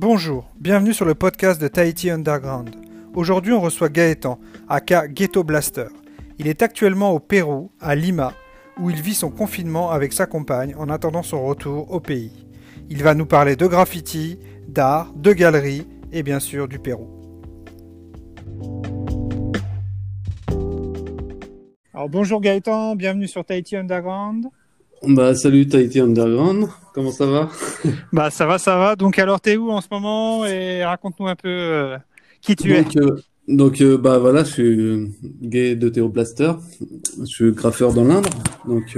Bonjour, bienvenue sur le podcast de Tahiti Underground. Aujourd'hui, on reçoit Gaëtan, aka Ghetto Blaster. Il est actuellement au Pérou, à Lima, où il vit son confinement avec sa compagne en attendant son retour au pays. Il va nous parler de graffiti, d'art, de galeries et bien sûr du Pérou. Alors bonjour Gaëtan, bienvenue sur Tahiti Underground. Bah salut Tahiti Underground, comment ça va? Bah ça va, ça va. Donc alors t'es où en ce moment et raconte-nous un peu euh, qui tu es. donc euh, euh, bah voilà, je suis gay de Théo Blaster, je suis graffeur dans l'Indre. Donc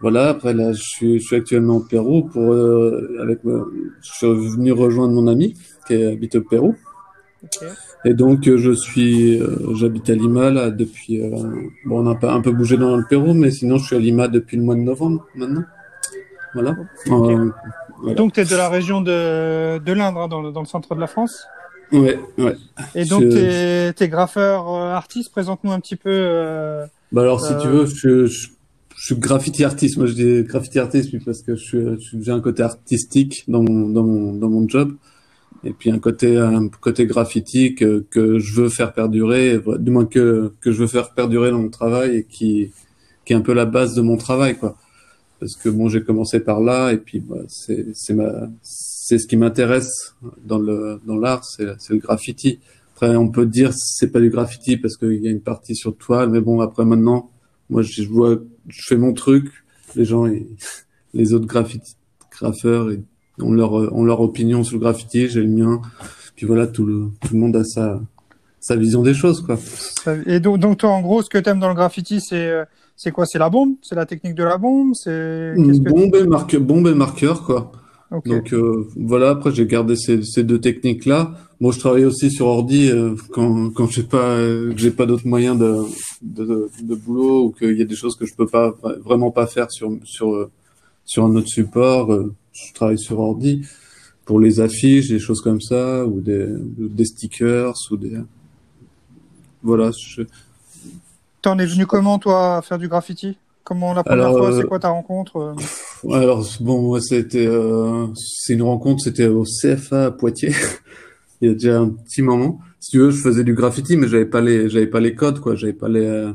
voilà, après là je suis, je suis actuellement au Pérou pour avec je suis venu rejoindre mon ami qui habite au Pérou. Et donc je suis, j'habite à Lima là depuis. bon, on a pas un peu bougé dans le Pérou, mais sinon je suis à Lima depuis le mois de novembre maintenant. Voilà. Donc tu es de la région de, de l'Indre, hein, dans, dans, le centre de la France? Ouais, ouais. Et donc tu es, graffeur artiste? Présente-nous un petit peu. Euh, bah alors si tu veux, je, je, je, suis graffiti artiste. Moi je dis graffiti artiste parce que je suis, j'ai un côté artistique dans mon, dans mon, dans mon job et puis un côté un côté graffiti que, que je veux faire perdurer, du moins que que je veux faire perdurer dans mon travail et qui qui est un peu la base de mon travail quoi. Parce que bon, j'ai commencé par là et puis bah, c'est c'est ma c'est ce qui m'intéresse dans le dans l'art, c'est c'est le graffiti. Après, on peut dire c'est pas du graffiti parce qu'il y a une partie sur toile, mais bon après maintenant, moi je vois, je fais mon truc, les gens, les autres graffiti graffeurs, ont leur, ont leur opinion sur le graffiti, j'ai le mien. Puis voilà, tout le, tout le monde a sa, sa vision des choses, quoi. Et donc, donc toi, en gros, ce que tu aimes dans le graffiti, c'est, euh, c'est quoi? C'est la bombe? C'est la technique de la bombe? C'est bombe, et marque, bombe et marqueur, quoi. Donc euh, voilà. Après, j'ai gardé ces, ces deux techniques-là. Moi, je travaille aussi sur ordi euh, quand quand j'ai pas j'ai pas d'autres moyens de, de, de boulot ou qu'il y a des choses que je peux pas vraiment pas faire sur sur sur un autre support je travaille sur ordi pour les affiches, des choses comme ça, ou des, des stickers, ou des. Voilà. Je... T'en es venu comment, toi, à faire du graffiti? Comment la première fois, c'est euh, quoi ta rencontre? euh Alors, bon, moi, c'était. Euh, c'est une rencontre, c'était au CFA à Poitiers, il y a déjà un petit moment. Si tu veux, je faisais du graffiti, mais j'avais pas les, j'avais pas les codes, quoi. J'avais pas les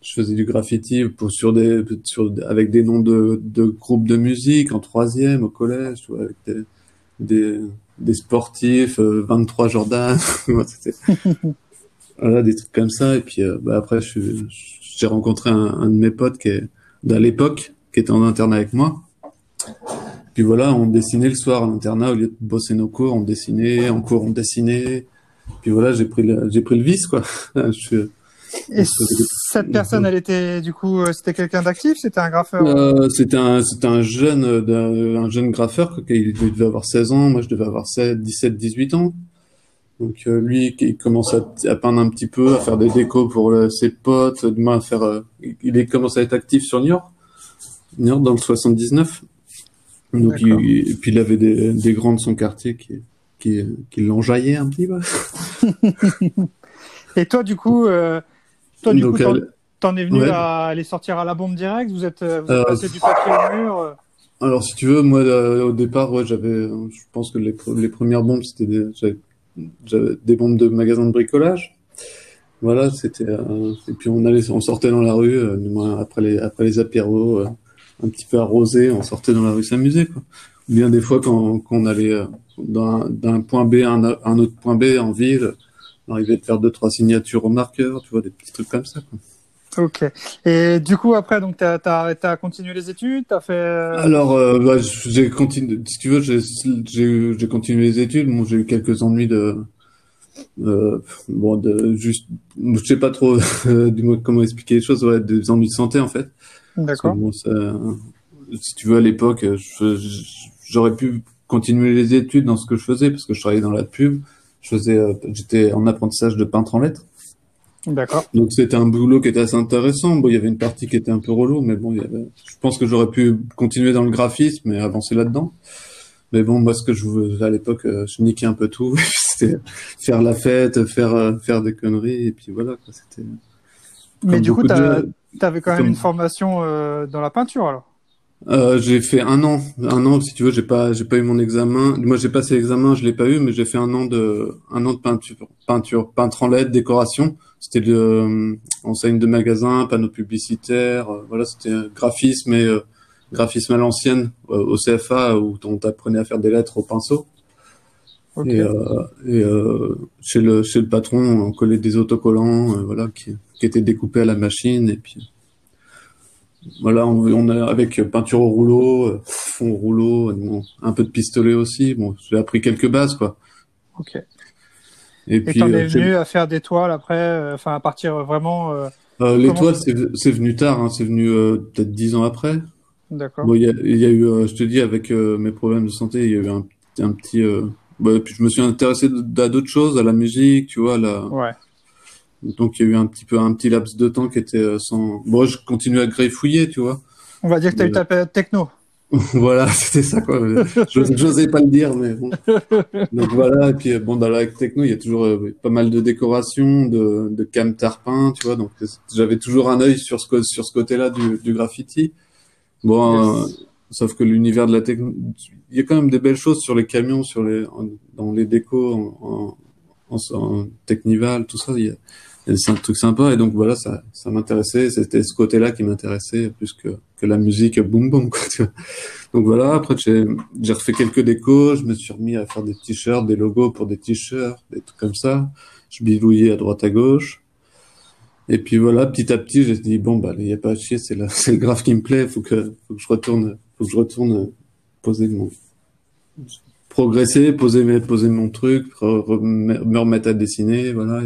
je faisais du graffiti pour, sur des, sur, avec des noms de, de groupes de musique en troisième au collège, tu vois, avec des, des, des sportifs, 23 euh, Jordan, voilà, des trucs comme ça. Et puis euh, bah, après, j'ai rencontré un, un, de mes potes qui est d'à l'époque, qui était en internat avec moi. Puis voilà, on dessinait le soir à l'internat au lieu de bosser nos cours, on dessinait, en cours on dessinait. Puis voilà, j'ai pris le, j'ai pris le vice quoi. je, et cette personne, elle était du coup, euh, c'était quelqu'un d'actif, c'était un graffeur. Euh, c'était un, c'était un jeune, euh, un jeune graffeur. Il devait avoir 16 ans, moi je devais avoir 7, 17, 18 ans. Donc euh, lui, il commence à, à, peindre un petit peu, à faire des décos pour ses potes, demain à faire. il est commence à être actif sur New York, New York dans le 79. Donc il, et puis il avait des, des grands de son quartier qui, qui, qui l'enjaillaient un petit peu. et toi, du coup. Euh toi, du coup, t'en es venu à aller sortir à la bombe direct Vous êtes, vous êtes passé du papier au mur euh? Alors, si tu veux, moi, euh, au départ, ouais, j'avais, je pense que les, les premières bombes, c'était des, des bombes de magasins de bricolage. Voilà, c'était, euh, et puis on allait, on sortait dans la rue, après les, après les apéros, un petit peu arrosé, on sortait dans la rue s'amuser, quoi. Ou bien des fois, quand, quand on allait d'un point B à un, un, autre point B en ville, arriver de faire deux trois signatures au marqueur, tu vois, des petits trucs comme ça. Quoi. Ok. Et du coup, après, donc, t'as as, as, continué les études, t'as fait. Euh, Alors, euh, bah, j'ai continué. Si tu veux, j'ai continué les études. Bon, j'ai eu quelques ennuis de. Euh, bon, de juste, je sais pas trop du moins comment expliquer les choses. Ouais, des ennuis de santé en fait. D'accord. Bon, si tu veux, à l'époque, j'aurais pu continuer les études dans ce que je faisais parce que je travaillais dans la pub je faisais, euh, j'étais en apprentissage de peintre en lettres. D'accord. Donc c'était un boulot qui était assez intéressant. Bon, il y avait une partie qui était un peu relou, mais bon, il y avait... je pense que j'aurais pu continuer dans le graphisme et avancer là-dedans. Mais bon, moi, ce que je voulais à l'époque, euh, je niquais un peu tout. c'était faire la fête, faire euh, faire des conneries, et puis voilà. C'était. Mais du coup, tu avais quand même une formation euh, dans la peinture alors? Euh, j'ai fait un an, un an si tu veux, j'ai pas, j'ai pas eu mon examen. Moi, j'ai passé l'examen, je l'ai pas eu, mais j'ai fait un an de, un an de peinture, peinture, peintre en LED, décoration. C'était le euh, enseigne de magasin, panneaux publicitaires, euh, voilà, c'était graphisme et euh, graphisme à l'ancienne au CFA où on t'apprenait à faire des lettres au pinceau. Et, et chez le chez le patron, on collait des autocollants, voilà, qui, qui étaient découpés à la machine et puis voilà, on, on, a avec peinture au rouleau, euh, fond au rouleau, un peu de pistolet aussi. Bon, j'ai appris quelques bases, quoi. Ok. Et, et puis, t'en es euh, venu à faire des toiles après, euh, enfin à partir vraiment. Euh, les toiles, c'est venu tard, hein, c'est venu peut-être dix ans après. D'accord. Bon, il y a, y a, eu, je te dis, avec mes problèmes de santé, il y a eu un, un petit. Bah, puis je me suis intéressé à d'autres choses, à la musique, tu vois, la. Ouais. Donc il y a eu un petit peu un petit laps de temps qui était euh, sans. Bon, je continue à greffouiller, tu vois. On va dire que tu as eu ta période techno. voilà, c'était ça quoi. J'osais pas le dire, mais bon. Donc voilà, et puis bon, dans la techno, il y a toujours euh, pas mal de décorations, de, de cam tarpin, tu vois. Donc j'avais toujours un œil sur ce sur ce côté-là du, du graffiti. Bon, euh, sauf que l'univers de la techno, il y a quand même des belles choses sur les camions, sur les dans les décos en, en, en, Technival, tout ça. Il y a, c'est un truc sympa et donc voilà ça ça m'intéressait c'était ce côté-là qui m'intéressait plus que que la musique boum boum quoi tu vois. donc voilà après j'ai j'ai refait quelques décos je me suis remis à faire des t-shirts des logos pour des t-shirts des trucs comme ça je bidouillais à droite à gauche et puis voilà petit à petit j'ai dit bon bah il y a pas à chier c'est là c'est le graphe qui me plaît faut que faut que je retourne faut que je retourne poser mon progresser poser poser mon truc me remettre à dessiner voilà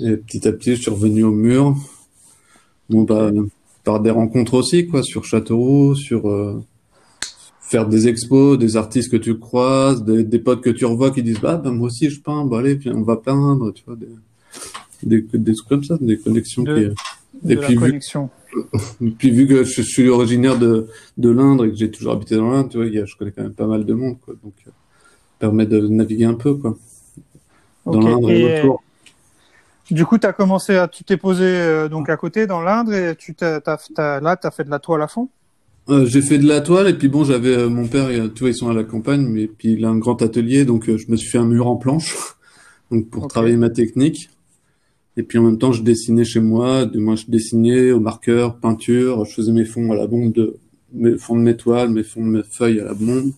et petit à petit, je suis revenu au mur. Bon, bah, par des rencontres aussi, quoi, sur Châteauroux, sur euh, faire des expos, des artistes que tu croises, des, des potes que tu revois qui disent, bah, bah moi aussi je peins, bah allez, on va peindre, tu vois, des, des, des trucs comme ça, des connexions. De, qui, et puis, connexion. Vu, puis vu que je, suis originaire de, de l'Indre et que j'ai toujours habité dans l'Indre, tu vois, je connais quand même pas mal de monde, quoi, donc euh, permet de naviguer un peu, quoi. Dans l'Indre et autour. Du coup, tu as commencé à, tu t'es posé euh, donc à côté dans l'Indre et tu t'as, t'as, là, tu as fait de la toile à fond? Euh, J'ai fait de la toile et puis bon, j'avais euh, mon père, tu vois, ils sont à la campagne, mais puis il a un grand atelier, donc je me suis fait un mur en planche donc pour travailler ma technique. Et puis en même temps, je dessinais chez moi. Moi, je dessinais au marqueur, peinture. Je faisais mes fonds à la bombe de mes fonds de mes toiles, mes fonds de mes feuilles à la bombe.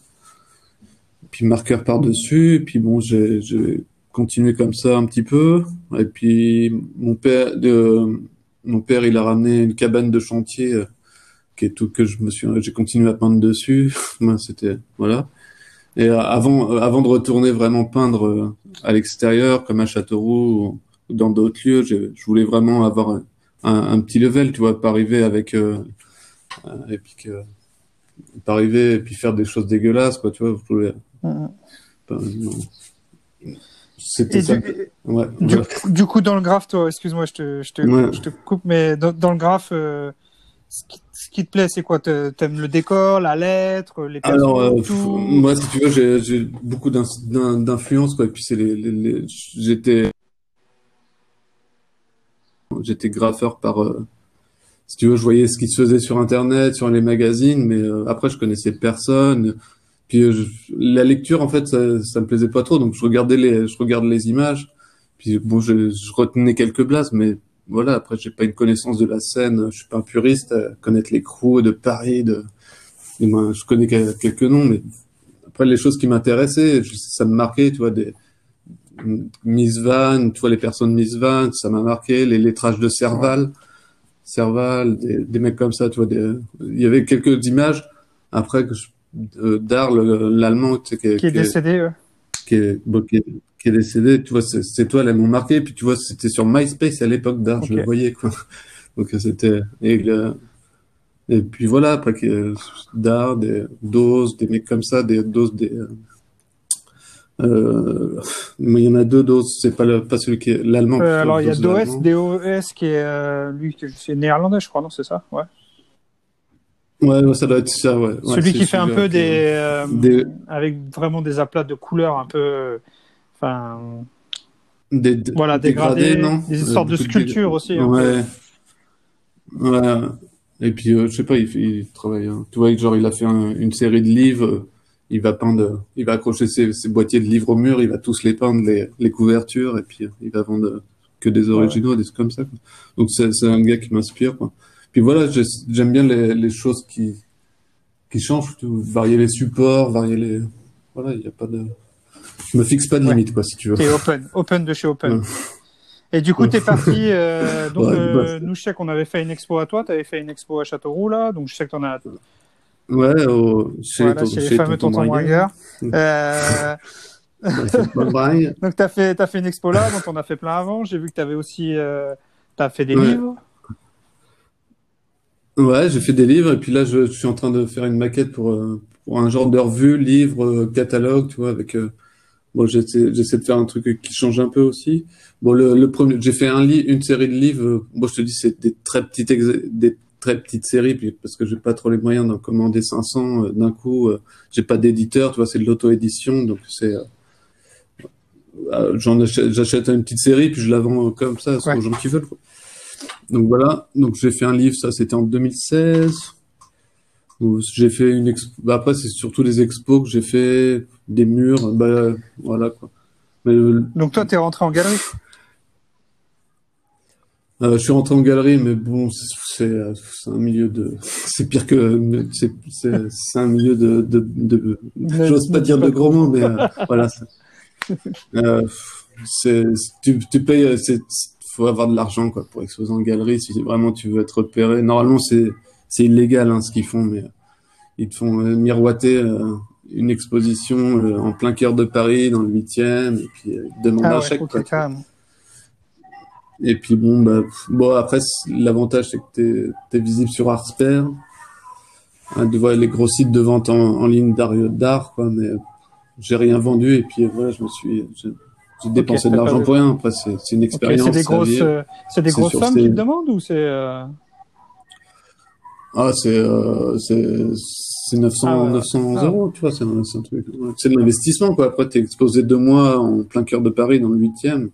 Puis marqueur par dessus. Et puis bon, j'ai, j'ai continuer comme ça un petit peu. Et puis mon père, mon père, il a ramené une cabane de chantier euh, qui est tout que je me suis, j'ai continué à peindre dessus. C'était voilà. Et euh, avant, euh, avant de retourner vraiment peindre à l'extérieur, comme à Châteauroux ou dans d'autres lieux, je, je, voulais vraiment avoir un, un, petit level, tu vois, pas arriver avec euh, et puis que, pas arriver et puis faire des choses dégueulasses, quoi, tu vois. Je voulais, pas, c'était ça. Du, ouais, du, du, coup, dans le graphe, toi, excuse-moi, je te, je, te, je te, coupe, mais dans, dans le graphe, euh, ce, qui, ce, qui, te plaît, c'est quoi? T'aimes le décor, la lettre, les personnes Alors, euh, tout? moi, si tu veux, j'ai beaucoup d'influence, quoi. Et puis, c'est les, les, les j'étais, j'étais graffeur par, euh, si tu veux, je voyais ce qui se faisait sur Internet, sur les magazines, mais euh, après, je connaissais personne. Puis euh, la lecture, en fait, ça, ça me plaisait pas trop, donc je regardais les, je regarde les images. Puis bon, je, je retenais quelques blases, mais voilà. Après, j'ai pas une connaissance de la scène. Je suis pas un puriste connaître les crews de Paris. De, et je connais quelques noms, mais après les choses qui m'intéressaient, ça me marquait, tu vois, des Miss Van, tu vois, les personnes Miss Van, ça m'a marqué. Les lettrages de Serval, Serval, des, des mecs comme ça, tu vois. Des, il y avait quelques images. Après que je d'Arles, l'allemand, qui, est décédé, qui, est, qui, est, décédé, tu vois, ces toiles, elles m'ont marqué, puis tu vois, c'était sur MySpace à l'époque d'Arles, je le voyais, quoi. Donc c'était, et, et puis voilà, après, d'art, des doses, des mecs comme ça, des doses, des, euh, il y en a deux doses, c'est pas, pas celui qui est l'allemand. Euh, alors il y a DOS, DOS qui est euh, lui, c'est néerlandais, je crois, non, c'est ça, ouais. Ouais, ça doit être ça, ouais. Celui qui fait un peu euh, des, avec vraiment des aplats de couleurs un peu, enfin, des, voilà, dégradés, non? des sortes de sculptures aussi. Ouais. Ouais. Et puis, euh, je sais pas, il, travaille. hein. Tu vois, genre, il a fait un- une série de livres. euh, Il va peindre, il va accrocher ses, ses boîtiers de livres au mur. Il va tous les peindre, les, les couvertures, et puis euh, il va vendre euh, que des originaux, des trucs comme ça. Quoi. Donc c'est c'est un gars qui m'inspire. Quoi. Puis voilà, j'ai- j'aime bien les, les choses qui qui changent, tu varier les supports, varier les. Voilà, il y a pas de. Je me fixe pas de Ouais. limite, quoi, si tu veux. T'es open, open de chez Open. Ouais. Et du coup, t'es parti. euh, donc, Ouais, euh, bah, nous, je sais qu'on avait fait une expo à toi. T'avais fait une expo à Châteauroux, là. Donc, je sais que t'en as. Ouais, au, chez, Voilà, ton- chez les chez fameux Tonton tontons Bragueur. Euh, Ouais, donc, t'as fait, t'as fait une expo là, dont on a fait plein avant. J'ai vu que t'avais aussi. Euh, t'as fait des Ouais. livres. Ouais, j'ai fait des livres et puis là je, je suis en train de faire une maquette pour, euh, pour un genre de revue, livre, euh, catalogue, tu vois, avec euh, bon j'essaie j'essaie de faire un truc qui change un peu aussi. Bon le, le premier j'ai fait un lit, une série de livres. euh, Bon je te dis c'est des très petites des très petites séries puis parce que j'ai pas trop les moyens d'en commander 500 euh, d'un coup. euh, j'ai pas d'éditeur, tu vois, c'est de l'auto-édition donc c'est j'en achète, j'achète une petite série puis je la vends comme ça Ouais. aux gens qui veulent. quoi. Donc voilà, donc j'ai fait un livre, ça c'était en 2016. où J'ai fait une expo. Bah, après c'est surtout des expos que j'ai fait, des murs, bah voilà quoi. Mais le- Donc, toi, t'es rentré en galerie? euh, je suis rentré en galerie, mais bon, c'est un milieu de, c'est pire que, c'est un milieu de de, de, Ne- j'ose pas dire de gros mots, mais euh, voilà. c'est- Euh, tu tu payes, faut avoir de l'argent quoi pour exposer en galerie si vraiment tu veux être repéré. Normalement c'est c'est illégal hein, ce qu'ils font, mais euh, ils te font euh, miroiter euh, une exposition euh, en plein cœur de Paris dans le huitième et puis ils te demandent Ah un ouais, chèque quoi. Et puis bon, bah, bon après l'avantage c'est que t'es es visible sur Artsper, hein, de voir les gros sites de vente en, en ligne d'art, d'art quoi. Mais j'ai rien vendu et puis voilà, je me suis, de t'as pas l'argent pour rien. Après c'est c'est une expérience. c'est des à grosses, vivre. euh, c'est des grosses sur sommes qu'ils te demandent ou c'est. euh, Ah c'est euh, c'est c'est 900 Ah 900 ah. euros, tu vois, c'est un, c'est un truc. ouais. C'est de l'investissement quoi. Après t'es exposé deux mois en plein cœur de Paris dans le huitième.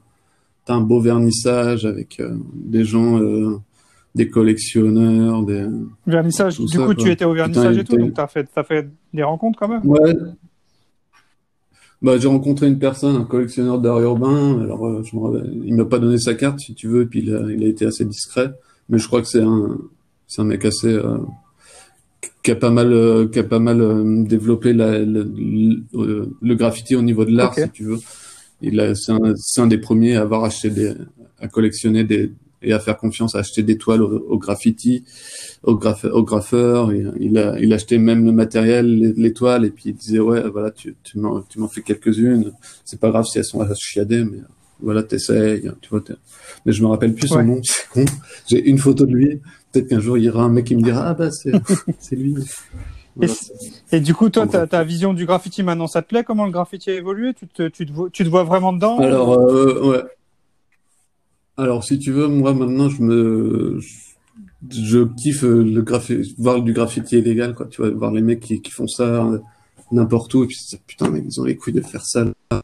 T'as un beau vernissage avec euh, des gens, euh, des collectionneurs, des Vernissage. Du ça, coup, quoi. tu étais au vernissage Putain, et tout, donc t'as fait, t'as fait des rencontres quand même? Ouais. Bah, j'ai rencontré une personne, un collectionneur d'art urbain. Alors, euh, je me il m'a pas donné sa carte, si tu veux, et puis il a, il a été assez discret. Mais je crois que c'est un, c'est un mec assez, euh, qui a pas mal, euh, qui a pas mal euh, développé la, la- le, euh, le graffiti au niveau de l'art, si tu veux. Il c'est un, c'est un des premiers à avoir acheté des, à collectionner des, et à faire confiance, à acheter des toiles au, au graffiti, au, graffeur. Et il a, il achetait même le matériel, les, les toiles, et puis il disait ouais, voilà, tu, tu m'en, tu m'en fais quelques-unes. C'est pas grave si elles sont chiadées, mais voilà, t'essayes, tu vois. Mais je me rappelle plus son Ouais. nom, c'est con. J'ai une photo de lui. Peut-être qu'un jour il y aura un mec qui me dira ah bah c'est, c'est lui. Voilà. Et du coup, toi, ta, vision du graffiti maintenant, ça te plaît? Comment le graffiti a évolué? Tu te, tu, te vois, tu te vois vraiment dedans? Alors, euh, ouais. Alors, si tu veux, moi, maintenant, je me, je, kiffe euh, le graffiti, voir du graffiti illégal, quoi. Tu vois, voir les mecs qui, font ça euh, n'importe où, et puis, putain, mais ils ont les couilles de faire ça. là.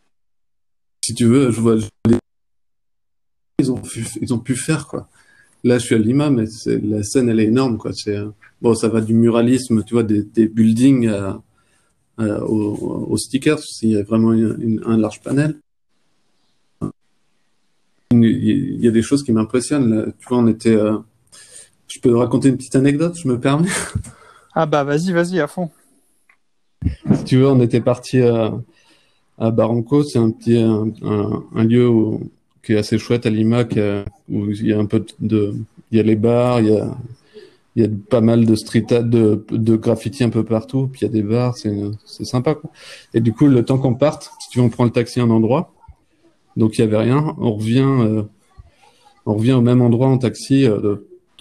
Si tu veux, je vois, ils ont pu, ils ont pu faire, quoi. Là, je suis à Lima, mais la scène, elle est énorme, quoi. C'est, euh, bon, ça va du muralisme, tu vois, des, buildings à, à- aux, stickers, il y a vraiment une- un large panel il y a des choses qui m'impressionnent. Tu vois, on était. euh, Je peux raconter une petite anecdote, je me permets? Ah bah vas-y, vas-y, à fond. Si tu veux, on était parti à, à Barranco, c'est un petit un, un- un lieu où- qui est assez chouette à Lima, qui a- où il y a un peu de, il y a les bars, il y a il y a pas mal de street art, de, de graffiti un peu partout, puis il y a des bars, c'est c'est sympa quoi. Et du coup, le temps qu'on parte, si tu veux, on prend le taxi à un endroit, donc il y avait rien, on revient euh, on revient au même endroit en taxi. Euh,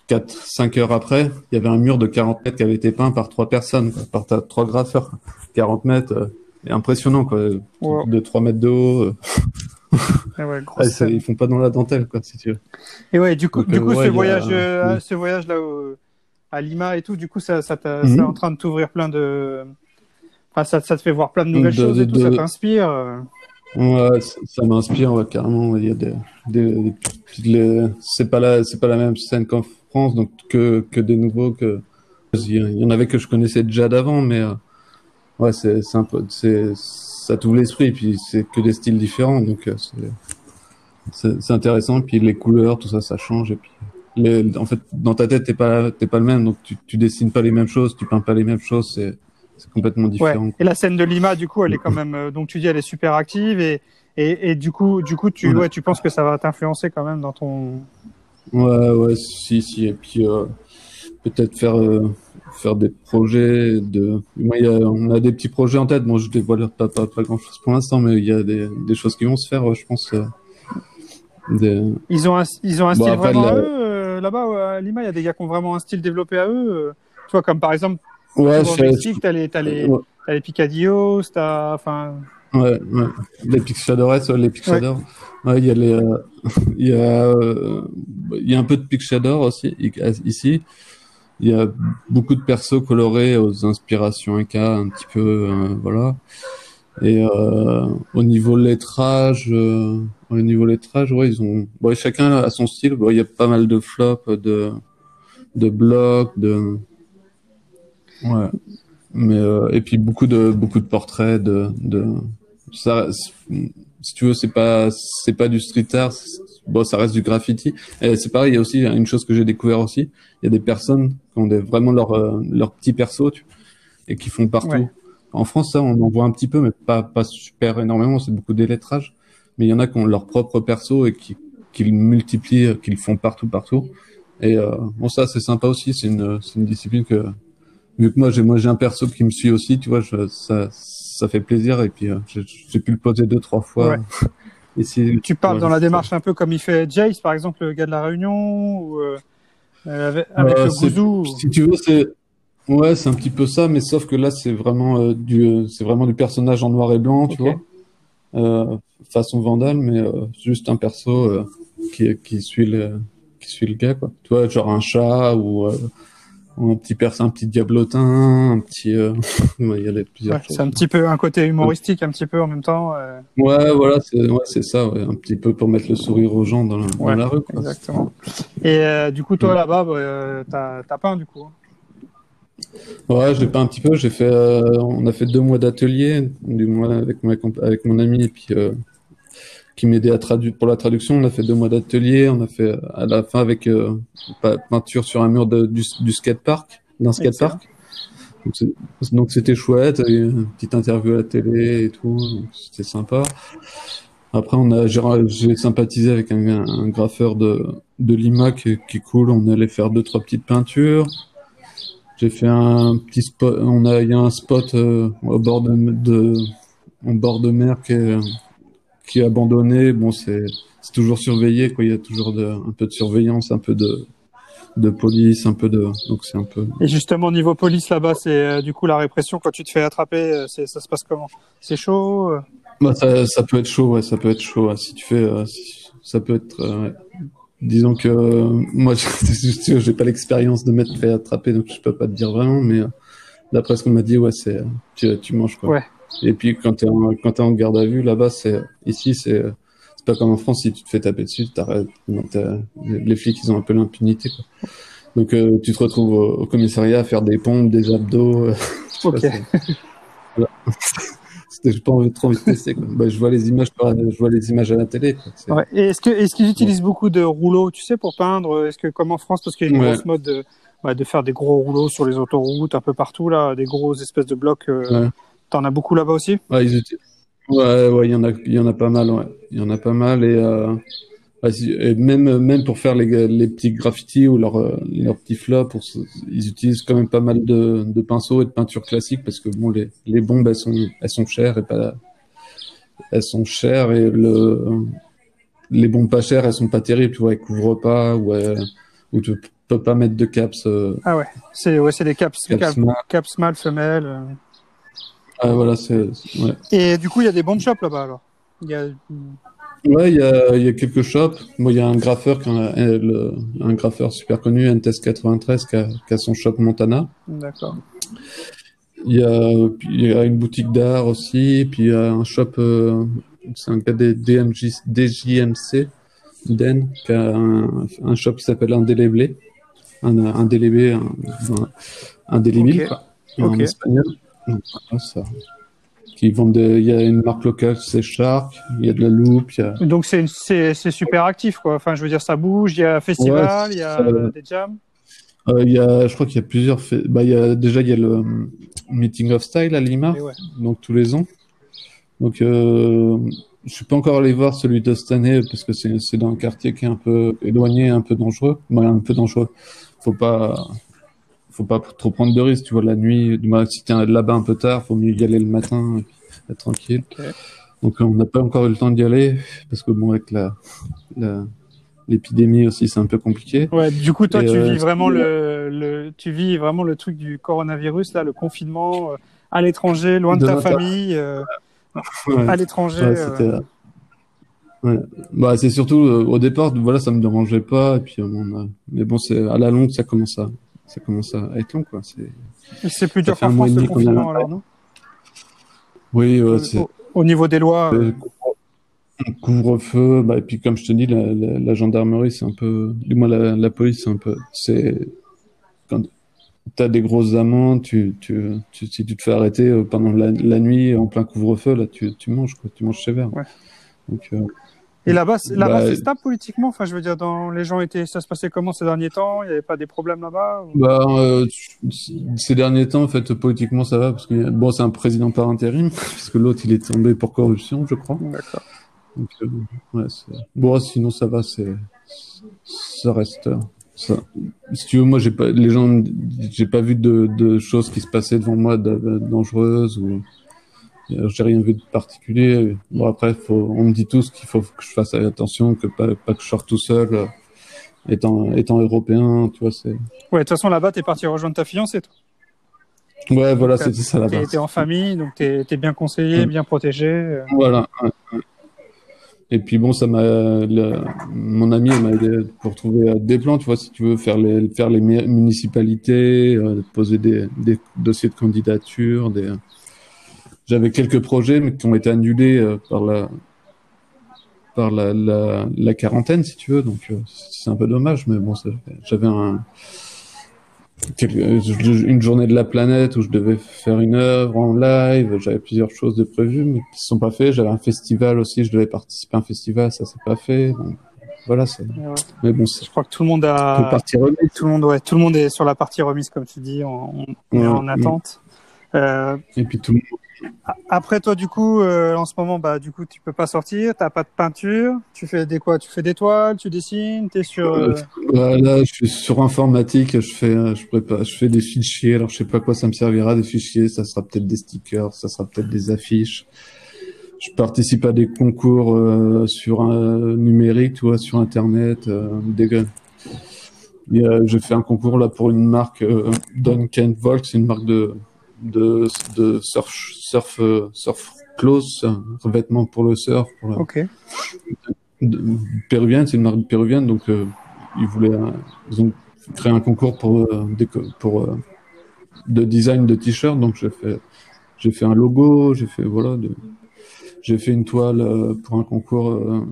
4, 5 heures après, il y avait un mur de 40 mètres qui avait été peint par trois personnes, quoi, par trois graffeurs. 40 mètres, euh, et impressionnant, quoi. Wow. De 3 mètres de haut. euh. Et ouais, ils font pas dans la dentelle, quoi, si tu veux. Et ouais, du coup, Donc, du euh, coup, ouais, ce a- voyage, euh, ce voyage là au- à Lima et tout, du coup, ça, ça, t'a- Mhm. c'est en train de t'ouvrir plein de, enfin, ça, ça te fait voir plein de nouvelles De- choses et de- tout, ça t'inspire. Ouais, ça, m'inspire, ouais, carrément. Il y a des, des, des c'est pas la, c'est pas la même scène qu'en France, donc que, que des nouveaux, que il y en avait que je connaissais déjà d'avant, mais euh, ouais, c'est peu, c'est ça t'ouvre l'esprit, puis c'est que des styles différents, donc euh, c'est intéressant. Puis les couleurs, tout ça, ça change, et puis les, en fait, dans ta tête, t'es pas t'es pas le même, donc tu, tu dessines pas les mêmes choses, tu peins pas les mêmes choses, c'est c'est complètement différent. Ouais. Et la scène de Lima, du coup, elle est quand même, euh, donc tu dis, elle est super active et et, et du coup, du coup, tu ouais, tu penses que ça va t'influencer quand même dans ton Ouais, ouais, si, si. Et puis, euh, peut-être faire, euh, faire des projets de. Moi, y a, on a des petits projets en tête. Bon, je dévoile pas, pas, pas grand chose pour l'instant, mais il y a des, des choses qui vont se faire, je pense. Euh, des... Ils ont un, ils ont un style vraiment la... à eux, là-bas, à Lima. Il y a des gars qui ont vraiment un style développé à eux. tu vois, comme par exemple, ouais, au Mexique, t'as les, t'as les, ouais. t'as les Picadillos, t'as, enfin. Ouais, ouais. Les Pixadores, ouais, les Pixadors. Ouais, il y a les, euh, il y a, euh, il y a un peu de Pixador aussi ici. Il y a beaucoup de persos colorés aux inspirations Inca, un petit peu, euh, voilà. Et euh, au niveau lettrage, euh, au niveau lettrage, ouais, ils ont, bon, chacun a son style. Bon, il y a pas mal de flops, de, de blocs, de, ouais. Mais euh, et puis beaucoup de beaucoup de portraits de, de ça si tu veux c'est pas c'est pas du street art bon ça reste du graffiti. Et c'est pareil il y a aussi une chose que j'ai découvert aussi. Il y a des personnes qui ont des, vraiment leur euh, leur petit perso tu, et qui font partout. Ouais. en France ça on en voit un petit peu mais pas pas super énormément c'est beaucoup d'élettrage mais il y en a qui ont leur propre perso et qui qui multiplient qu'ils font partout partout. Et euh, bon ça c'est sympa aussi c'est une c'est une discipline que vu que moi j'ai moi j'ai un perso qui me suit aussi tu vois je, ça ça fait plaisir et puis euh, j'ai pu le poser deux trois fois ouais. Ici, tu parles ouais, dans la démarche un peu comme il fait Jace par exemple le gars de la Réunion ou euh, avec, avec le gouzou si tu veux c'est ouais c'est un petit peu ça mais sauf que là c'est vraiment euh, du c'est vraiment du personnage en noir et blanc tu okay. vois façon vandale mais juste un perso qui qui suit le qui suit le gars quoi tu vois genre un chat ou un petit persin, un petit diablotin, un petit. Euh... il y a les plusieurs ouais, C'est un petit peu un côté humoristique, un petit peu en même temps. Euh... Ouais, voilà, c'est ouais, ça, ouais, un petit peu pour mettre le sourire aux gens dans la, dans ouais, la rue. Quoi. Exactement. Et euh, du coup, toi là-bas, bah, t'as as peint du coup hein Ouais, j'ai peint un petit peu. J'ai fait, euh, on a fait deux mois d'atelier, du moins avec, ma, avec mon ami, et puis euh, qui m'aidait à traduire pour la traduction. On a fait deux mois d'atelier. On a fait à la fin avec euh, peinture sur un mur de, du, du skatepark, d'un skatepark. Donc c'était chouette. Et une petite interview à la télé et tout. C'était sympa. Après, on a, j'ai sympathisé avec un, un, graffeur de, de Lima qui, qui est cool. On allait faire deux, trois petites peintures. J'ai fait un petit spot. On a, il y a un spot euh, au bord de, de, au bord de mer qui est, qui est abandonné. Bon, c'est c'est toujours surveillé, quoi. Il y a toujours de, un peu de surveillance, un peu de de police, un peu de donc c'est un peu. Et justement, niveau police là-bas, c'est euh, du coup la répression quand tu te fais attraper, euh, c'est ça se passe comment? C'est chaud euh? Bah ça, ça peut être chaud, ouais, ça peut être chaud. Ouais. Si tu fais, euh, si, ça peut être. Ouais. Disons que moi, je j'ai pas l'expérience de m'être fait attraper, donc je peux pas te dire vraiment, mais d'après ce qu'on m'a dit, ouais, c'est tu, tu manges quoi. Ouais. Et puis quand t'es en, quand es en garde à vue là-bas, c'est ici c'est c'est pas comme en France si tu te fais taper dessus, t'arrêtes. Les flics ils ont un peu l'impunité. Donc euh, tu te retrouves au, au, commissariat à faire des pompes, des abdos. Euh, ok. voilà. J'ai pas envie, trop envie de tester. Quoi. Bah, je vois les images, je vois les images à la télé. Quoi. Ouais. Et est-ce que est-ce qu'ils utilisent ouais. beaucoup de rouleaux, tu sais, pour peindre? Est-ce que comme en France, parce qu'il y a une ouais. grosse mode de, de faire des gros rouleaux sur les autoroutes, un peu partout là, des grosses espèces de blocs. Euh, T'en as beaucoup là-bas aussi? Ouais, utilisent... ouais, ouais, il y en a, il y en a pas mal, ouais. Il y en a pas mal et, euh, et même, même pour faire les, les petits graffitis ou leurs leur petits flops, pour, ils utilisent quand même pas mal de, de pinceaux et de peintures classiques parce que bon, les, les bombes, elles sont, elles sont chères et pas, elles sont chères et le, les bombes pas chères, elles sont pas terribles, tu vois, elles couvrent pas ou, elles, ou tu peux pas mettre de caps. Euh, ah ouais, c'est ouais, c'est des caps, caps, caps, caps mâles, femelles. Euh... Ah, voilà, c'est. Ouais. Et du coup, il y a des bons shops là-bas alors? Il y a... Ouais, il y a, y a quelques shops. Moi, il y a un graffeur, qui a, le, un graffeur super connu, NTS93, qui a, qui a son shop Montana. D'accord. Il y a, il y a une boutique d'art aussi, puis il y a un shop, euh, c'est un gars des DMJ, DJMC, Den, qui a un, un shop qui s'appelle Indéléblé. un, DLB, un, un, quoi, en espagnol. Ça. Qui vendent des- il y a une marque locale, c'est Shark, il y a de la loupe, il y a, Donc c'est c'est c'est super actif quoi. Enfin je veux dire ça bouge, il y a un festival, Ouais, il y a des jams. euh, il y a, je crois qu'il y a plusieurs, bah, il y a, déjà, il y a le euh, Meeting of Style à Lima, ouais. donc tous les ans. Donc, euh, je suis pas encore allé voir celui de cette année parce que c'est c'est dans un quartier qui est un peu éloigné, un peu dangereux. Ouais, un peu dangereux. Faut pas, faut pas trop prendre de risques. Tu vois, la nuit, du moins, si t'es là-bas un peu tard, faut mieux y aller le matin, être tranquille. Donc, on n'a pas encore eu le temps d'y aller parce que bon, avec la, la- l'épidémie aussi, c'est un peu compliqué. Ouais, du coup toi Et, tu euh, vis vraiment le, le tu vis vraiment le truc du coronavirus là, le confinement euh, à l'étranger, loin de, De ta famille, euh, Ouais. à l'étranger. Ouais, c'était, ouais. Bah, c'est surtout euh, au départ, voilà, ça me dérangeait pas, et puis euh, on a- mais bon, c'est à la longue, ça commence à, ça commence à être long, quoi. C'est, plus dur qu'en France le confinement là. alors non oui, ouais, au, c'est au- au niveau des lois. euh, euh, couvre- couvre-feu, bah, et puis comme je te dis, la, la, la gendarmerie, c'est un peu, du moins la, la police, c'est un peu, c'est quand t'as des grosses amendes, tu, tu, tu, si tu te fais arrêter euh, pendant la, la nuit en plein couvre-feu, là, tu, tu manges, quoi, tu manges sévère. Ouais. Donc, euh, Et là-bas, c'est- là-bas, Bah, c'est stable politiquement? Enfin, je veux dire, dans les gens étaient, ça se passait comment ces derniers temps? Il n'y avait pas des problèmes là-bas ou- Bah, euh, ces derniers temps, en fait, politiquement, ça va parce que bon, c'est un président par intérim, puisque l'autre, il est tombé pour corruption, je crois. D'accord. Donc, euh, ouais, bon, sinon, ça va, c'est, ça reste, euh, ça. Si tu veux, moi, j'ai pas, les gens, j'ai pas vu de, de choses qui se passaient devant moi de- de- dangereuses ou, j'ai rien vu de particulier. Bon, après, faut, on me dit tous qu'il faut que je fasse attention, que pas, pas que je sorte tout seul, euh, étant, étant européen, tu vois, c'est, Ouais, de toute façon, là-bas, t'es parti rejoindre ta fiancée, toi. ouais, voilà, c'était ça là-bas. t'es en famille, donc t'es es bien conseillé, Mm. bien protégé. euh. Voilà. Et puis bon, ça m'a, mon ami m'a aidé pour trouver euh, des plans, tu vois, si tu veux faire les, faire les municipalités, poser des, des dossiers de candidature, des, j'avais quelques projets mais qui ont été annulés euh, par la, par la, la, la quarantaine, si tu veux, donc euh, c'est un peu dommage, mais bon, j'avais un, une journée de la planète où je devais faire une œuvre en live, j'avais plusieurs choses de prévues mais qui se sont pas fait. J'avais un festival aussi, je devais participer à un festival, ça s'est pas fait. Donc, voilà, c'est. Ouais. Mais bon, Je crois que tout le monde a, partie remise. tout le monde, ouais, tout le monde est sur la partie remise, comme tu dis, on, on est en attente. Euh, Et puis tout le après toi, du coup, euh, en ce moment, bah, du coup, tu peux pas sortir, t'as pas de peinture. Tu fais des quoi? Tu fais des toiles, tu dessines, t'es sur. euh, Voilà, je suis sur informatique, je fais, euh, je prépare, je fais des fichiers. Alors, je sais pas quoi ça me servira, des fichiers. Ça sera peut-être des stickers, ça sera peut-être des affiches. Je participe à des concours euh, sur un numérique, tu vois, sur Internet. Euh, des... J'ai fait un concours là pour une marque euh, Duncan Volk, c'est une marque de de, de surf surf surf clothes, un revêtement pour le surf, pour la, Ok. péruvienne, c'est une marque péruvienne, donc euh, ils voulaient, ils ont créé un concours pour euh, pour euh, de design de t-shirt, donc j'ai fait j'ai fait un logo, j'ai fait voilà, de- j'ai fait une toile pour un concours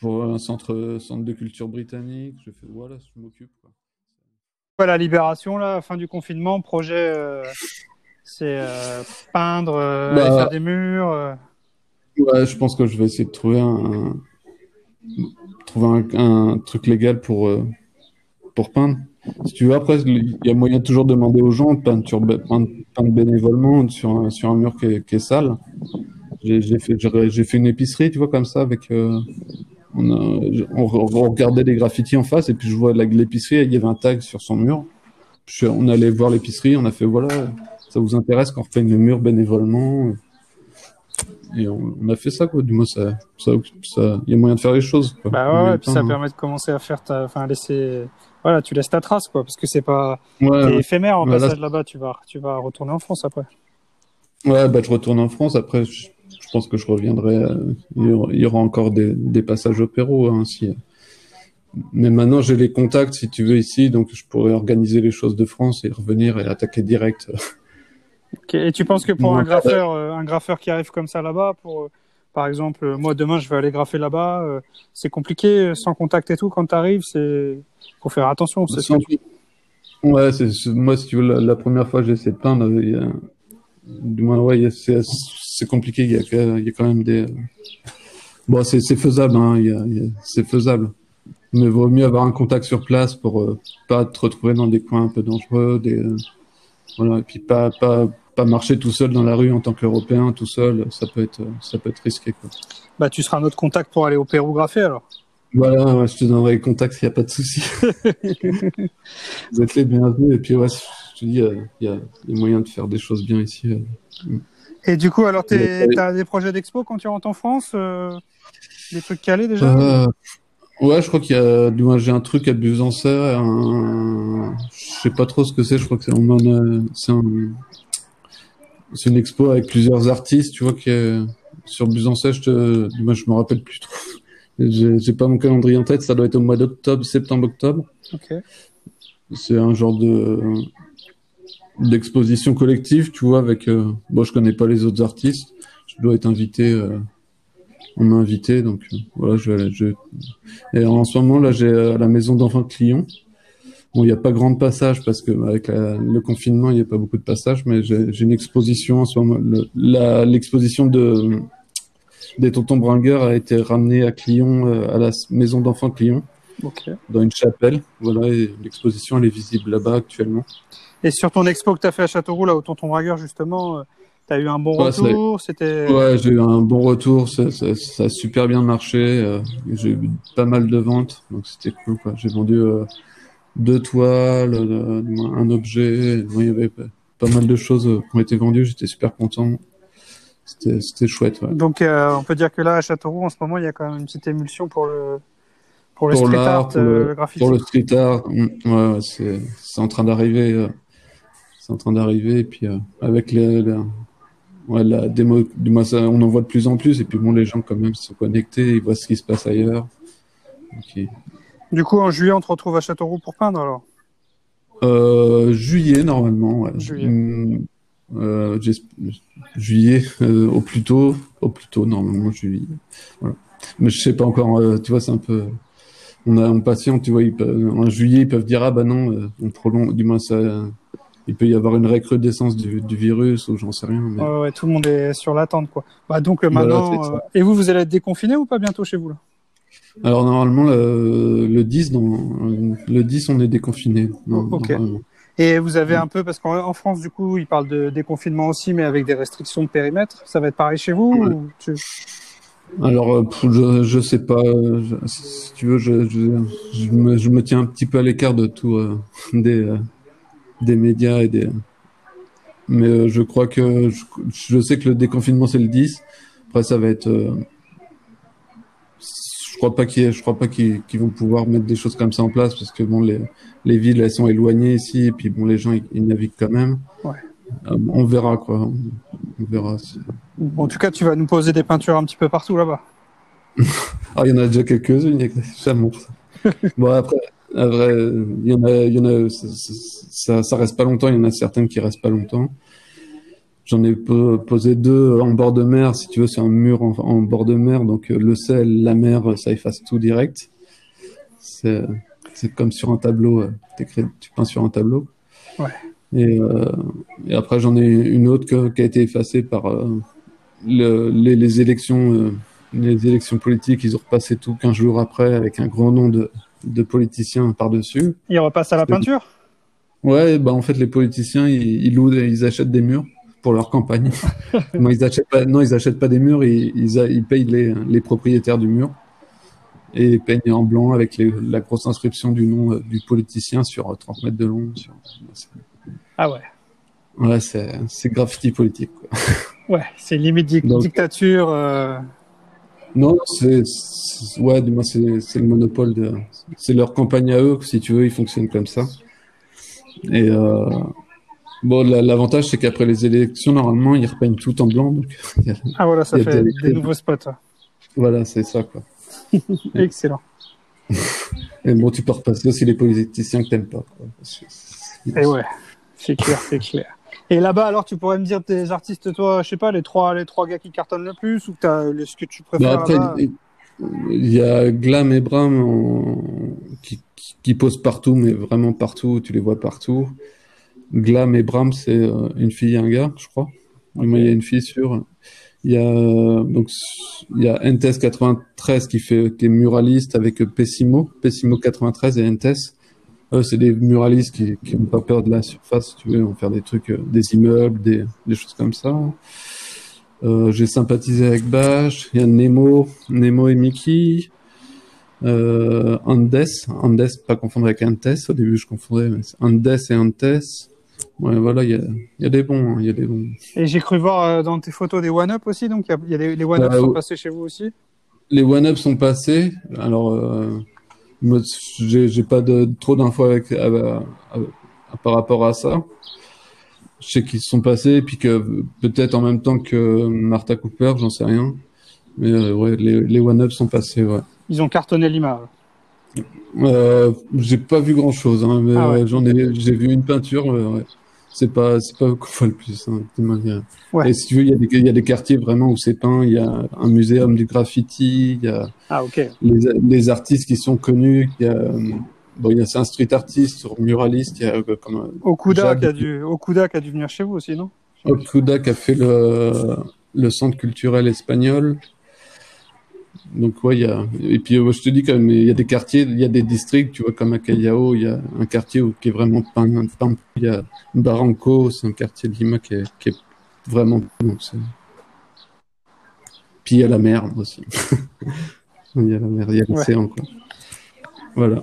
pour un centre centre de culture britannique, j'ai fait voilà, je m'occupe. Quoi. La libération, là, fin du confinement, projet, euh, c'est euh, peindre, euh, Bah, aller faire des murs. Ouais, je pense que je vais essayer de trouver un, trouver un, un truc légal pour, pour peindre. Si tu veux, après, il y a moyen de toujours demander aux gens de peindre, bénévolement sur un, sur un mur qui est, qui est sale. J'ai fait, fait une épicerie, tu vois, comme ça, avec, euh, on, a- on, on regardait les graffitis en face et puis je vois l'épicerie, il y avait un tag sur son mur. On allait voir l'épicerie, on a fait, voilà, ça vous intéresse qu'on repeigne le mur bénévolement? Et on, on a fait ça, quoi. Du moins, ça, ça, ça, il y a moyen de faire les choses, quoi. Bah ouais, ouais, puis ça permet de commencer à faire ta, enfin, laisser, voilà, tu laisses ta trace, quoi, parce que c'est pas, Ouais, t'es ouais. éphémère en passage là-bas, tu vas, tu vas retourner en France après. Ouais, bah, je retourne en France. Après, je, je pense que je reviendrai. euh, il, y aura, encore des, des passages au Pérou, hein, si. Mais maintenant, j'ai les contacts, si tu veux, ici, donc je pourrais organiser les choses de France et revenir et attaquer direct. Et tu penses que pour un graffeur, euh, un graffeur qui arrive comme ça là-bas, pour, euh, Par exemple, moi demain je vais aller graffer là-bas. c'est compliqué sans contact et tout. Quand tu arrives, c'est faut faire attention. C'est sans... Ouais, c'est moi si tu veux la, première fois que j'ai essayé de peindre, il y a... du moins ouais, c'est compliqué. Il y, a, il y a quand même des bon, c'est faisable. Hein, c'est faisable. Mais il vaut mieux avoir un contact sur place pour euh, pas te retrouver dans des coins un peu dangereux, des, euh, voilà, et puis pas, pas, pas marcher tout seul dans la rue en tant qu'Européen, tout seul, ça peut être, ça peut être risqué. Quoi. Bah, tu seras notre contact pour aller au Pérou graffer alors. Voilà, je te donnerai le contact s'il n'y a pas de souci. Vous êtes les bienvenus. Et puis, ouais, je te dis, il y a, y a moyen de faire des choses bien ici. Euh. Et du coup, alors, tu as des projets d'expo quand tu rentres en France Des trucs calés déjà Ouais, je crois qu'il y a, du moins, j'ai un truc à Busancer, un... je sais pas trop ce que c'est, je crois que c'est un... c'est une expo avec plusieurs artistes, tu vois, qui est sur Busancer, je te, moi, je me rappelle plus trop. J'ai pas mon calendrier en tête, ça doit être au mois d'octobre, septembre-octobre. Ok. C'est un genre de, d'exposition collective, tu vois, avec, euh... bon, je connais pas les autres artistes, je dois être invité, euh on m'a invité, donc euh, voilà, je vais, je... Et en ce moment là, j'ai euh, la maison d'enfants de Clion. Bon, il n'y a pas grand passage parce que avec le confinement, il n'y a pas beaucoup de passages, mais j'ai une exposition en ce moment. L'exposition de des tontons bringueurs a été ramenée à Clion, euh, à la maison d'enfants de Clion, dans une chapelle. Voilà, l'exposition elle est visible là-bas actuellement. Et sur ton expo que tu as fait à Châteauroux, là, au tonton bringueur justement, T'as eu un bon retour C'était. Ouais, j'ai eu un bon retour. Ça, ça, a super bien marché. Euh, j'ai eu pas mal de ventes, donc c'était cool. Quoi. J'ai vendu euh, deux toiles, euh, un objet. il y avait pas mal de choses qui ont été vendues. J'étais super content. C'était chouette. Ouais. Donc, on peut dire que là, à Châteauroux, en ce moment, il y a quand même une petite émulsion pour le pour le street art, pour le, graffiti. Pour le street art, mm, ouais, ouais c'est en train d'arriver. c'est en train d'arriver. Et puis avec les, les ouais, la démo, on en voit de plus en plus. Et puis bon, les gens quand même sont connectés, ils voient ce qui se passe ailleurs. Du coup, en juillet, on te retrouve à Châteauroux pour peindre alors? Euh, Juillet normalement. Ouais. Juillet. Hum, euh, juillet euh, au plus tôt, au plus tôt normalement juillet. Voilà. Mais je sais pas encore. Euh, tu vois, c'est un peu. On a un patient, tu vois, ils peuvent, en juillet ils peuvent dire ah bah non, euh, on prolonge. Du moins ça il peut y avoir une recrudescence du, du virus ou j'en sais rien. Mais... Ouais, ouais, tout le monde est sur l'attente, quoi. Bah, donc euh, maintenant, euh, et vous, vous allez être déconfiné ou pas bientôt chez vous là? Alors normalement, le, le 10, dans, le 10, on est déconfiné. ok. Et vous avez un peu, parce qu'en France, du coup, ils parlent de déconfinement aussi, mais avec des restrictions de périmètre. Ça va être pareil chez vous ou tu... Alors, euh, je, je sais pas. si tu veux, je, je, me, tiens un petit peu à l'écart de tout euh, des, des médias et des. Mais euh, je crois que je, sais que le déconfinement c'est le 10. Après ça va être. Euh, je crois pas qu'ils je crois pas qu'ils vont pouvoir mettre des choses comme ça en place parce que bon les les villes elles sont éloignées ici et puis bon les gens ils, naviguent quand même. Ouais. Euh, on verra quoi. On verra. En tout cas, tu vas nous poser des peintures un petit peu partout là-bas. ah, il y en a déjà quelques-unes, ça montre. bon après, après, il y en a, il y en a, ça, ça reste pas longtemps. Il y en a certaines qui restent pas longtemps. J'en ai posé deux en bord de mer. Si tu veux, c'est un mur en, bord de mer. Donc euh, le sel, la mer, ça efface tout direct. C'est, comme sur un tableau. Euh, tu peins sur un tableau. Ouais. Et, euh, et après, j'en ai une autre qui a été effacée par euh, le, les, les, élections, euh, les élections politiques. Ils ont repassé tout 15 jours après avec un grand nom de, de politiciens par-dessus. Ils repassent à la peinture? Ouais, bah en fait les politiciens ils, ils, louent, ils achètent des murs pour leur campagne. non, ils achètent pas, non, ils achètent pas des murs, ils, ils, ils payent les, les, propriétaires du mur et ils peignent en blanc avec les, la grosse inscription du nom euh, du politicien sur 30 euh, mètres de long. Sur... Ah ouais. Ouais, c'est graffiti politique. Quoi. Ouais, c'est limite dictature. Euh... Non, c'est ouais, du moins c'est le monopole de, c'est leur campagne à eux. Si tu veux, ils fonctionnent comme ça. Et euh, bon, l'avantage c'est qu'après les élections, normalement, ils repeignent tout en blanc. Donc, ah voilà, ça fait des, nouveaux spots. Voilà, c'est ça quoi. Excellent. Et bon, tu peux repasser aussi les politiciens que t'aimes pas. Quoi. Et ouais, c'est clair, c'est clair. Et là-bas, alors, tu pourrais me dire tes artistes, toi, je sais pas, les trois, les trois gars qui cartonnent le plus ou t'as, ce que tu Bah, préfères là-bas il y a Glam et Bram en- qui, qui, qui posent partout, mais vraiment partout, tu les vois partout. Glam et Bram, c'est euh, une fille et un gars, je crois. Du moins, il y a une fille sûre. Il y a donc il y a Entes 93 qui fait qui est muraliste avec Pessimo, Pessimo 93 et Entes. C'est des muralistes qui qui ont pas peur de la surface, si tu veux, vont faire des trucs, euh, des immeubles, des des choses comme ça. Euh, j'ai sympathisé avec Bash, il y a Nemo, Nemo et Mickey, euh, Andes, Andes, pas confondre avec Antes, au début je confondais, mais Andes et Antes. Ouais, voilà, il y a, il y a des bons, hein, il y a des bons. Et j'ai cru voir dans tes photos des one-up aussi, donc il y a, il y a des, les one-up Bah, sont passés chez vous aussi? Les one-up sont passés, alors euh, j'ai j'ai pas de, trop d'infos avec, à- à- à- par rapport à ça. Je sais qu'ils sont passés, et puis que peut-être en même temps que Martha Cooper, j'en sais rien. Mais euh, ouais, les, les one-up sont passés, ouais. Ils ont cartonné Lima. Euh, j'ai pas vu grand chose, hein, mais Ah ouais. j'en ai, j'ai vu une peinture. ouais. C'est pas, c'est pas qu'on le plus. Hein, manière. Ouais. Et si tu veux, il y, a des, il y a des quartiers vraiment où c'est peint. Il y a un muséum du graffiti. Il y a Ah, ok. les, les artistes qui sont connus. Il y a, euh, bon, il y a c'est un street artist, sur muraliste. Il y a euh, comme Okuda qui, a dû, Okuda qui a dû venir chez vous aussi, non? Okuda qui a fait le, le centre culturel espagnol. Donc ouais, il y a et puis euh, je te dis quand même, il y a des quartiers, il y a des districts, tu vois comme à Callao, il y a un quartier où, qui est vraiment peint, peint. Il y a Barranco, c'est un quartier de Lima qui est, qui est vraiment donc c'est- Puis il y a la mer aussi. il y a la mer, il y a l'océan quoi. Voilà.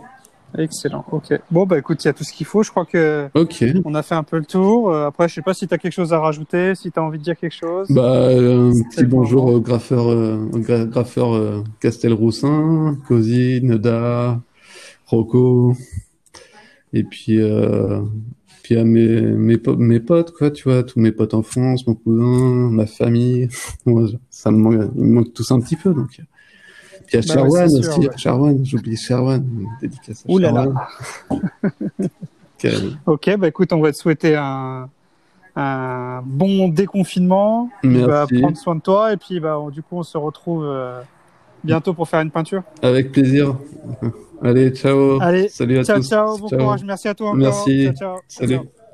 Excellent. Ok. Bon, bah écoute, il y a tout ce qu'il faut. Je crois que Ok. on a fait un peu le tour. Euh, après, je sais pas si tu as quelque chose à rajouter, si tu as envie de dire quelque chose. Bah, euh, un petit bonjour au graffeur, euh, gra- graffeur euh, Castelroussin, Cosi, Neda, Rocco, et puis, euh, puis à mes, mes, po- mes potes, quoi, tu vois, tous mes potes en France, mon cousin, ma famille. Moi, ça me manque, ils me manquent tous un petit peu, donc. Puis à Bah ouais, Sherwan sûr, aussi, ouais. à Sherwan, j'ai oublié Sherwan, dédicace à Ouh là là. Sherwan. Ok, bah écoute, on va te souhaiter un, un bon déconfinement. Merci. Bah, prendre soin de toi et puis bah, on- du coup, on se retrouve euh, bientôt pour faire une peinture. Avec plaisir. Allez, ciao. Allez, Salut à ciao, tous. ciao, bon courage. Merci à toi encore. Merci. Ciao, ciao. Salut. Ciao.